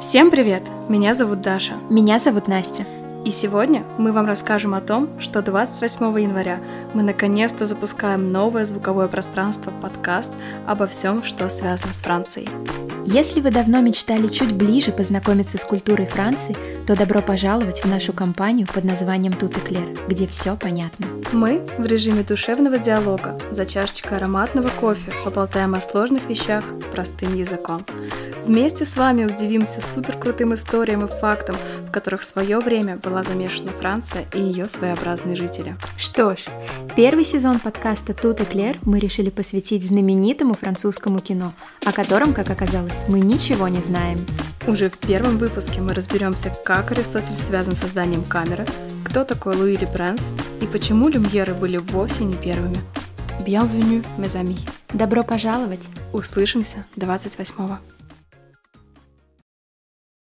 Всем привет! Меня зовут Даша. Меня зовут Настя. И сегодня мы вам расскажем о том, что 28 января мы наконец-то запускаем новое звуковое пространство подкаст обо всем, что связано с Францией. Если вы давно мечтали чуть ближе познакомиться с культурой Франции, то добро пожаловать в нашу компанию под названием Тут и Клер, где все понятно. Мы в режиме душевного диалога за чашечкой ароматного кофе поболтаем о сложных вещах простым языком. Вместе с вами удивимся суперкрутым историям и фактам, в которых в свое время была замешана Франция и ее своеобразные жители. Что ж, первый сезон подкаста «Тут и Клер» мы решили посвятить знаменитому французскому кино, о котором, как оказалось, мы ничего не знаем. Уже в первом выпуске мы разберемся, как Аристотель связан с созданием камеры, кто такой Луи Лепренс и почему люмьеры были вовсе не первыми. Bienvenue, mes amis! Добро пожаловать! Услышимся 28-го.